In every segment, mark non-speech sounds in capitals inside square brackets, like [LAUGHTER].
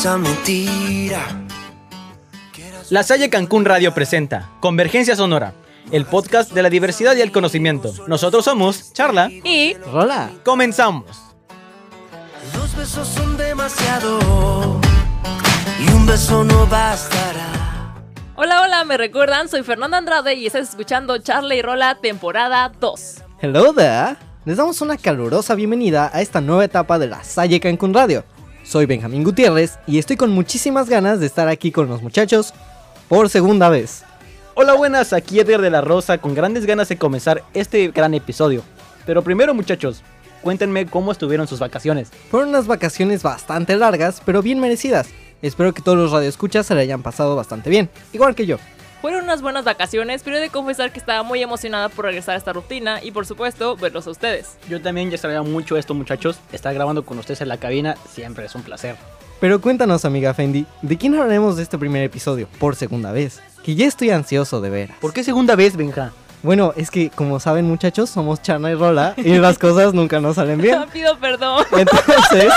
esa mentira. La Salle Cancún Radio presenta Convergencia Sonora, el podcast de la diversidad y el conocimiento. Nosotros somos Charla y Rola. Comenzamos. Dos besos son demasiado y un beso no bastará. Hola, hola, me recuerdan, soy Fernanda Andrade y estás escuchando Charla y Rola temporada 2. Hello there. Les damos una calurosa bienvenida a esta nueva etapa de la Salle Cancún Radio. Soy Benjamín Gutiérrez y estoy con muchísimas ganas de estar aquí con los muchachos por segunda vez. Hola buenas, aquí Edgar de la Rosa con grandes ganas de comenzar este gran episodio. Pero primero muchachos, cuéntenme cómo estuvieron sus vacaciones. Fueron unas vacaciones bastante largas, pero bien merecidas. Espero que todos los radioescuchas se le hayan pasado bastante bien, igual que yo. Fueron unas buenas vacaciones, pero he de confesar que estaba muy emocionada por regresar a esta rutina y por supuesto verlos a ustedes. Yo también ya extrañaba mucho esto muchachos, estar grabando con ustedes en la cabina siempre es un placer. Pero cuéntanos, amiga Fendi, ¿de quién hablaremos de este primer episodio por segunda vez? Que ya estoy ansioso de ver. ¿Por qué segunda vez, Benja? Bueno, es que como saben muchachos, somos Chana y Rola y las cosas nunca nos salen bien. [LAUGHS] Pido perdón. Entonces,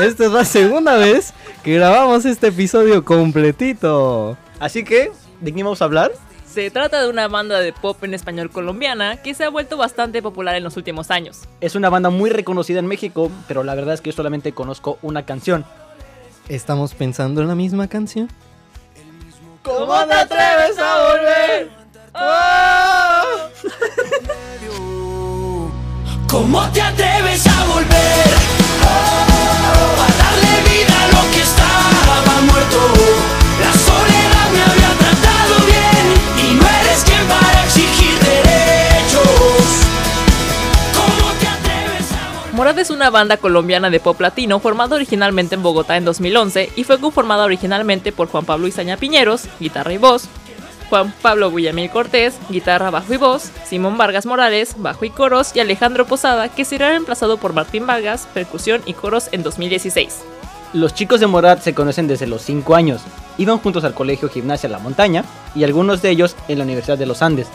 esta es la segunda vez que grabamos este episodio completito. Así que, ¿de quién vamos a hablar? Se trata de una banda de pop en español colombiana que se ha vuelto bastante popular en los últimos años. Es una banda muy reconocida en México, pero la verdad es que yo solamente conozco una canción. ¿Estamos pensando en la misma canción? ¿Cómo te atreves a volver? [LAUGHS] ¿Cómo te atreves a volver? Es una banda colombiana de pop latino formada originalmente en Bogotá en 2011 y fue conformada originalmente por Juan Pablo Izaña Piñeros, guitarra y voz, Juan Pablo Guillamil Cortés, guitarra, bajo y voz, Simón Vargas Morales, bajo y coros, y Alejandro Posada, que será reemplazado por Martín Vargas, percusión y coros en 2016. Los chicos de Morat se conocen desde los 5 años. Iban juntos al colegio Gimnasia La Montaña y algunos de ellos en la Universidad de los Andes.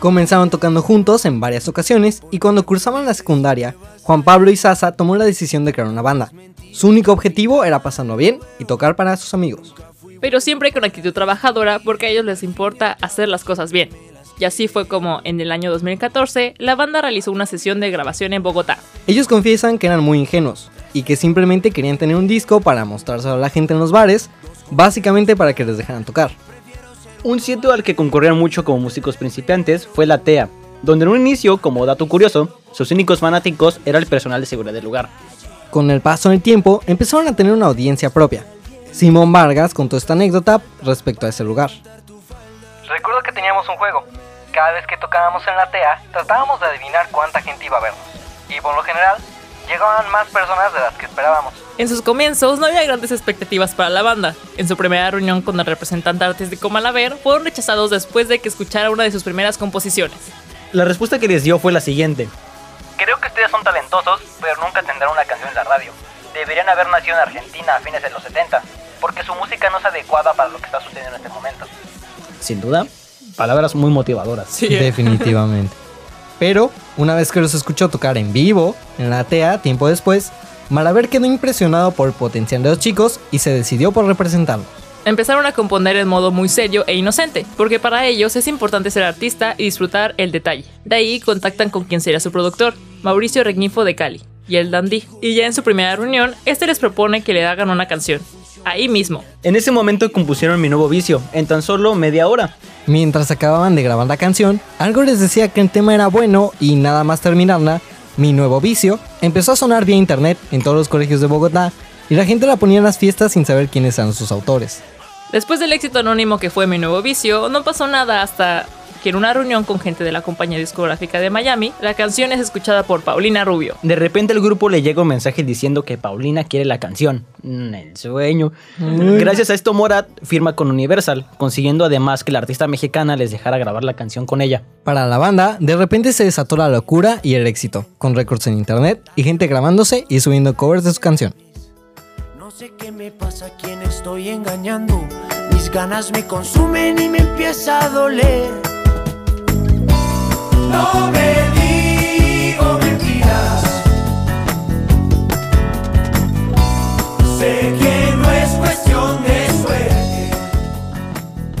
Comenzaron tocando juntos en varias ocasiones y cuando cursaban la secundaria, Juan Pablo y Sasa tomó la decisión de crear una banda. Su único objetivo era pasarlo bien y tocar para sus amigos. Pero siempre con actitud trabajadora porque a ellos les importa hacer las cosas bien. Y así fue como en el año 2014 la banda realizó una sesión de grabación en Bogotá. Ellos confiesan que eran muy ingenuos y que simplemente querían tener un disco para mostrárselo a la gente en los bares, básicamente para que les dejaran tocar. Un sitio al que concurrieron mucho como músicos principiantes fue la TEA, donde en un inicio, como dato curioso, sus únicos fanáticos era el personal de seguridad del lugar. Con el paso del tiempo empezaron a tener una audiencia propia. Simón Vargas contó esta anécdota respecto a ese lugar. Recuerdo que teníamos un juego. Cada vez que tocábamos en la TEA, tratábamos de adivinar cuánta gente iba a vernos. Y por lo general, llegaban más personas de las que esperábamos. En sus comienzos no había grandes expectativas para la banda. En su primera reunión con el representante artístico Malaver, fueron rechazados después de que escuchara una de sus primeras composiciones. La respuesta que les dio fue la siguiente. Creo que ustedes son talentosos, pero nunca tendrán una canción en la radio. Deberían haber nacido en Argentina a fines de los 70, porque su música no es adecuada para lo que está sucediendo en este momento. Sin duda, palabras muy motivadoras. Definitivamente. [LAUGHS] Pero, una vez que los escuchó tocar en vivo, en la TEA, tiempo después, Malaver quedó impresionado por el potencial de los chicos y se decidió por representarlos. Empezaron a componer en modo muy serio e inocente, porque para ellos es importante ser artista y disfrutar el detalle. De ahí contactan con quien sería su productor, Mauricio Regnifo de Cali, y el Dandy. Y ya en su primera reunión, este les propone que le hagan una canción. Ahí mismo. En ese momento compusieron Mi Nuevo Vicio, en tan solo media hora. Mientras acababan de grabar la canción, algo les decía que el tema era bueno y nada más terminarla, Mi Nuevo Vicio empezó a sonar vía internet en todos los colegios de Bogotá y la gente la ponía en las fiestas sin saber quiénes eran sus autores. Después del éxito anónimo que fue Mi Nuevo Vicio, no pasó nada hasta que en una reunión con gente de la compañía discográfica de Miami, la canción es escuchada por Paulina Rubio. De repente al grupo le llega un mensaje diciendo que Paulina quiere la canción. Mm, El sueño. Gracias a esto Morat firma con Universal, consiguiendo además que la artista mexicana les dejara grabar la canción con ella. Para la banda, de repente se desató la locura y el éxito, con récords en internet y gente grabándose y subiendo covers de su canción. No sé qué me pasa, quién estoy engañando. Mis ganas me consumen y me empieza a doler.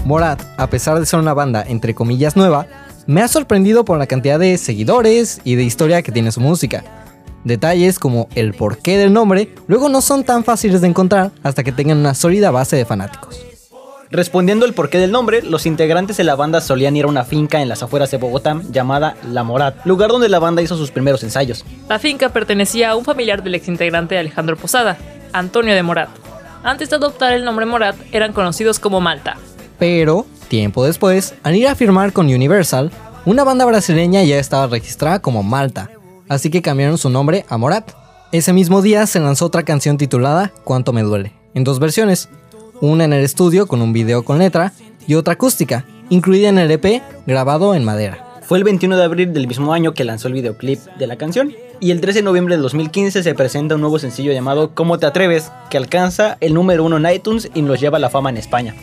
Morat, a pesar de ser una banda entre comillas nueva, me ha sorprendido por la cantidad de seguidores y de historia que tiene su música. Detalles como el porqué del nombre luego no son tan fáciles de encontrar hasta que tengan una sólida base de fanáticos. Respondiendo al porqué del nombre, los integrantes de la banda solían ir a una finca en las afueras de Bogotá llamada La Morat, lugar donde la banda hizo sus primeros ensayos. La finca pertenecía a un familiar del exintegrante Alejandro Posada, Antonio de Morat. Antes de adoptar el nombre Morat, eran conocidos como Malta. Pero, tiempo después, al ir a firmar con Universal, una banda brasileña ya estaba registrada como Malta, así que cambiaron su nombre a Morat. Ese mismo día se lanzó otra canción titulada Cuánto me duele, en dos versiones, una en el estudio con un video con letra y otra acústica, incluida en el EP grabado en madera. Fue el 21 de abril del mismo año que lanzó el videoclip de la canción. Y el 13 de noviembre de 2015 se presenta un nuevo sencillo llamado ¿Cómo te atreves? que alcanza el número uno en iTunes y nos lleva a la fama en España.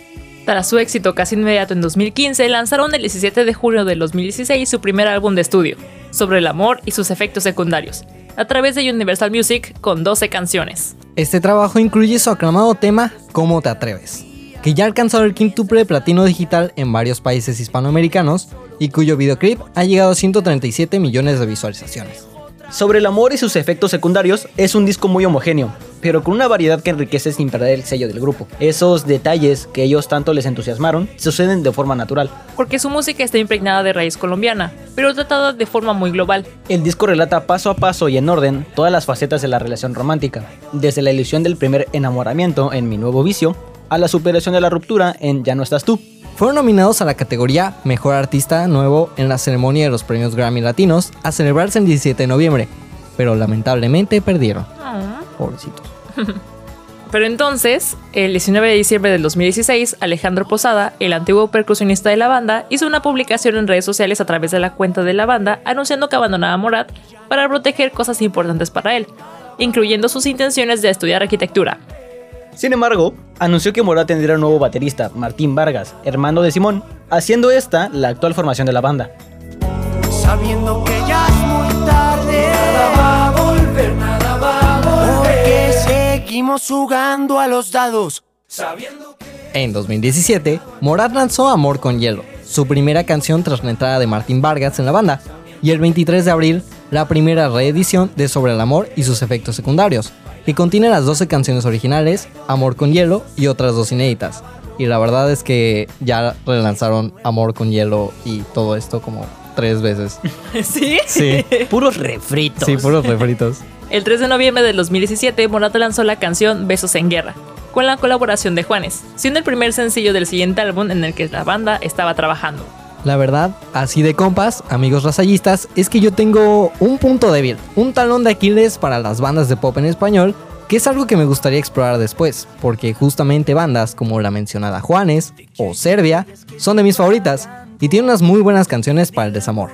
Tras su éxito casi inmediato en 2015, lanzaron el 17 de julio de 2016 su primer álbum de estudio, sobre el amor y sus efectos secundarios, a través de Universal Music con 12 canciones. Este trabajo incluye su aclamado tema ¿Cómo te atreves? que ya ha alcanzado el quíntuple de platino digital en varios países hispanoamericanos y cuyo videoclip ha llegado a 137 millones de visualizaciones. Sobre el amor y sus efectos secundarios, es un disco muy homogéneo, pero con una variedad que enriquece sin perder el sello del grupo. Esos detalles que ellos tanto les entusiasmaron suceden de forma natural. Porque su música está impregnada de raíz colombiana, pero tratada de forma muy global. El disco relata paso a paso y en orden todas las facetas de la relación romántica, desde la ilusión del primer enamoramiento en Mi Nuevo Vicio, a la superación de la ruptura en Ya no estás tú. Fueron nominados a la categoría Mejor Artista Nuevo en la ceremonia de los premios Grammy Latinos a celebrarse el 17 de noviembre, pero lamentablemente perdieron. Pobrecitos. [LAUGHS] Pero entonces, el 19 de diciembre del 2016, Alejandro Posada, el antiguo percusionista de la banda, hizo una publicación en redes sociales a través de la cuenta de la banda anunciando que abandonaba a Morat para proteger cosas importantes para él, incluyendo sus intenciones de estudiar arquitectura. Sin embargo, anunció que Morat tendría un nuevo baterista, Martín Vargas, hermano de Simón, haciendo esta la actual formación de la banda. Sabiendo que ya es muy tarde, nada va a volver, nada va a volver. Porque seguimos jugando a los dados. Sabiendo que En 2017, Morat lanzó Amor con Hielo, su primera canción tras la entrada de Martín Vargas en la banda, y el 23 de abril, la primera reedición de Sobre el Amor y sus efectos secundarios, que contiene las 12 canciones originales, Amor con Hielo y otras dos inéditas. Y la verdad es que ya relanzaron Amor con Hielo y todo esto como tres veces. [LAUGHS] ¿Sí? Sí, [LAUGHS] Puros refritos. sí, puros refritos. El 3 de noviembre del 2017, Morat lanzó la canción Besos en Guerra, con la colaboración de Juanes, siendo el primer sencillo del siguiente álbum en el que la banda estaba trabajando. La verdad, así de compas, amigos rasallistas, es que yo tengo un punto débil, un talón de Aquiles para las bandas de pop en español, que es algo que me gustaría explorar después, porque justamente bandas como la mencionada Juanes o Serbia son de mis favoritas y tienen unas muy buenas canciones para el desamor.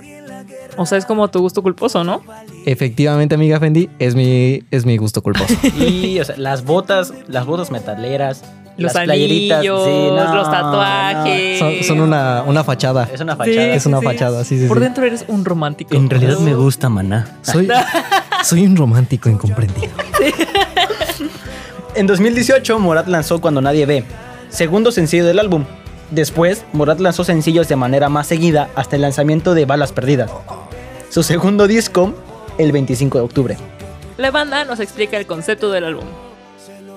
O sea, es como tu gusto culposo, ¿no? Efectivamente, amiga Fendi, es mi, es mi gusto culposo. [LAUGHS] Y, o sea, las botas, las botas metaleras, Los las playeritas, anillos, sí, no, los tatuajes. Son, son una, una fachada. es una Sí, fachada. Es una sí. fachada, sí, sí. Por sí. dentro eres un romántico. En realidad me gusta, maná. Soy, [LAUGHS] soy un romántico incomprendido. En 2018, Morat lanzó Cuando Nadie Ve, segundo sencillo del álbum. Después, Morat lanzó sencillos de manera más seguida hasta el lanzamiento de Balas Perdidas. Su segundo disco, el 25 de octubre. La banda nos explica el concepto del álbum.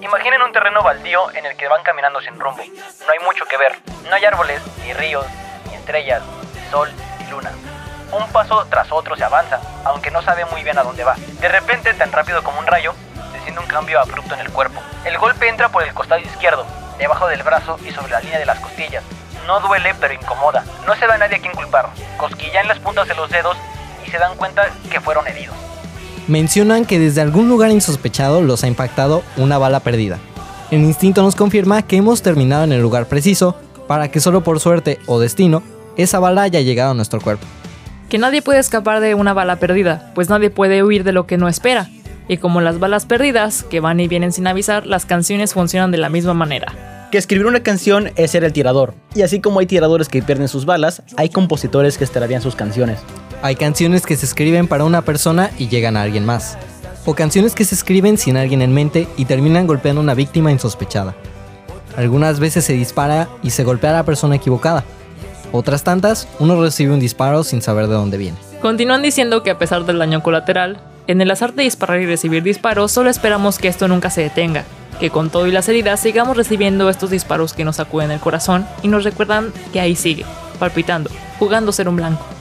Imaginen un terreno baldío en el que van caminando sin rumbo. No hay mucho que ver. No hay árboles, ni ríos, ni estrellas, ni sol, ni luna. Un paso tras otro se avanza, aunque no sabe muy bien a dónde va. De repente, tan rápido como un rayo, se siente un cambio abrupto en el cuerpo. El golpe entra por el costado izquierdo, debajo del brazo y sobre la línea de las costillas. No duele, pero incomoda. No se ve a nadie a quien culpar. Cosquilla en las puntas de los dedos y se dan cuenta que fueron heridos. Mencionan que desde algún lugar insospechado los ha impactado una bala perdida. El instinto nos confirma que hemos terminado en el lugar preciso para que solo por suerte o destino esa bala haya llegado a nuestro cuerpo. Que nadie puede escapar de una bala perdida, pues nadie puede huir de lo que no espera. Y como las balas perdidas, que van y vienen sin avisar, las canciones funcionan de la misma manera. Que escribir una canción es ser el tirador. Y así como hay tiradores que pierden sus balas, hay compositores que extravían sus canciones. Hay canciones que se escriben para una persona y llegan a alguien más. O canciones que se escriben sin alguien en mente y terminan golpeando a una víctima insospechada. Algunas veces se dispara y se golpea a la persona equivocada. Otras tantas, uno recibe un disparo sin saber de dónde viene. Continúan diciendo que a pesar del daño colateral, en el azar de disparar y recibir disparos solo esperamos que esto nunca se detenga, que con todo y las heridas sigamos recibiendo estos disparos que nos sacuden el corazón y nos recuerdan que ahí sigue, palpitando, jugando ser un blanco.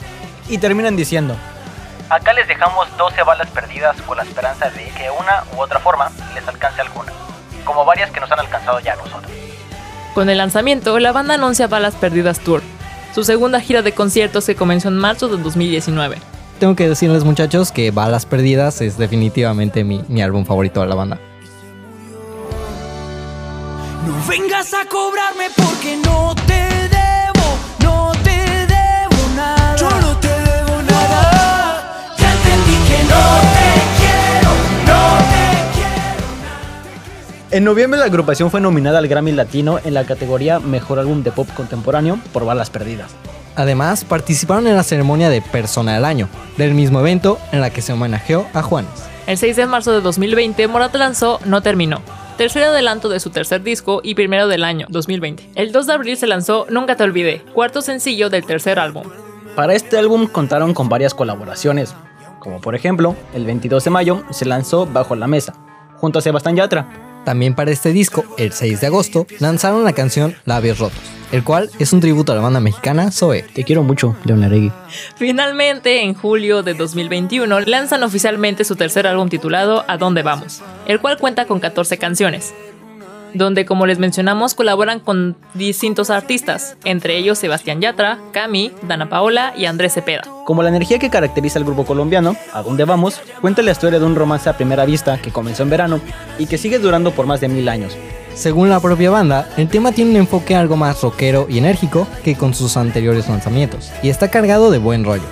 Y terminan diciendo, Acá les dejamos 12 balas perdidas con la esperanza de que una u otra forma les alcance alguna, como varias que nos han alcanzado ya a nosotros. Con el lanzamiento, la banda anuncia Balas Perdidas Tour, su segunda gira de conciertos que comenzó en marzo de 2019. Tengo que decirles muchachos que Balas Perdidas es definitivamente mi, mi álbum favorito de la banda. No vengas a cobrarme porque no te En noviembre la agrupación fue nominada al Grammy Latino en la categoría Mejor Álbum de Pop Contemporáneo por Balas Perdidas. Además, participaron en la ceremonia de Persona del Año, del mismo evento en la que se homenajeó a Juanes. El 6 de marzo de 2020, Morat lanzó No Terminó, tercer adelanto de su tercer disco y primero del año 2020. El 2 de abril se lanzó Nunca Te Olvidé, cuarto sencillo del tercer álbum. Para este álbum contaron con varias colaboraciones, como por ejemplo, el 22 de mayo se lanzó Bajo la Mesa, junto a Sebastián Yatra. También para este disco, el 6 de agosto, lanzaron la canción Labios Rotos, el cual es un tributo a la banda mexicana Zoe. Te quiero mucho, Leon Laregui. Finalmente, en julio de 2021, lanzan oficialmente su tercer álbum titulado A Dónde Vamos, el cual cuenta con 14 canciones, donde como les mencionamos colaboran con distintos artistas, entre ellos Sebastián Yatra, Cami, Dana Paola y Andrés Cepeda. Como la energía que caracteriza al grupo colombiano, ¿A dónde vamos? cuenta la historia de un romance a primera vista que comenzó en verano y que sigue durando por más de mil años. Según la propia banda, el tema tiene un enfoque algo más rockero y enérgico que con sus anteriores lanzamientos, y está cargado de buen rollo.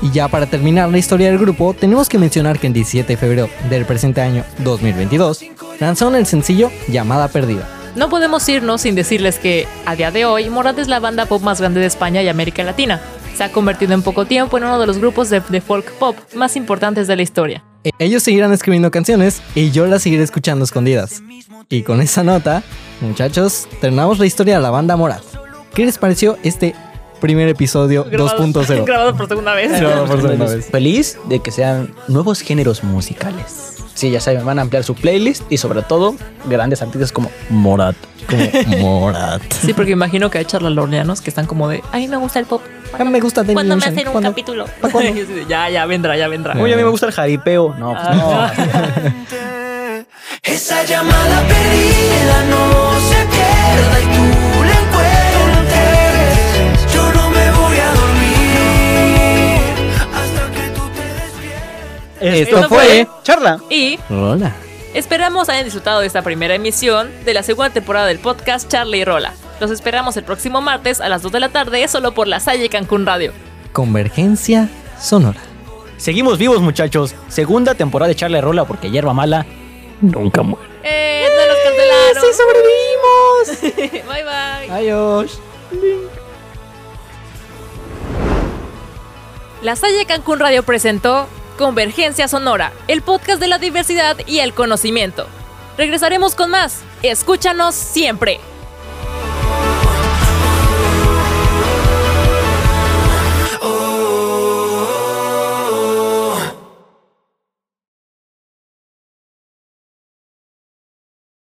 Y ya para terminar la historia del grupo, tenemos que mencionar que el 17 de febrero del presente año 2022, lanzaron el sencillo Llamada Perdida. No podemos irnos sin decirles que, a día de hoy, Morat es la banda pop más grande de España y América Latina. Se ha convertido en poco tiempo en uno de los grupos de, de folk pop más importantes de la historia. E- Ellos seguirán escribiendo canciones y yo las seguiré escuchando escondidas. Y con esa nota, muchachos, terminamos la historia de la banda Morat. ¿Qué les pareció este primer episodio 2.0? [LAUGHS] Grabado por segunda vez. Grabado por segunda vez. Feliz de que sean nuevos géneros musicales. Sí, ya saben, van a ampliar su playlist y sobre todo grandes artistas como Morat. Como Morat. [LAUGHS] Sí, porque imagino que hay charlalornianos que están como de, a mí me gusta el pop. A mí me gusta Daniel ¿Cuándo me hacen un ¿Cuándo? [LAUGHS] capítulo? Ya, ya vendrá, ya vendrá. Oye, a mí me gusta el jaripeo. No, pues Ah. no. [LAUGHS] Esa llamada perdida no se pierda y tú Esto Esto fue Charla. Y Hola. esperamos hayan disfrutado de esta primera emisión de la segunda temporada del podcast Charlie y Rola. Los esperamos el próximo martes a las 2 de la tarde solo por la Salle Cancún Radio. Convergencia sonora. Seguimos vivos, muchachos. Segunda temporada de Charla y Rola porque hierba mala nunca muere. ¡Eh! ¡No nos cancelaron! ¡Sí sobrevivimos! [LAUGHS] bye bye. Adiós. La Salle Cancún Radio presentó Convergencia Sonora, el podcast de la diversidad y el conocimiento. Regresaremos con más. Escúchanos siempre.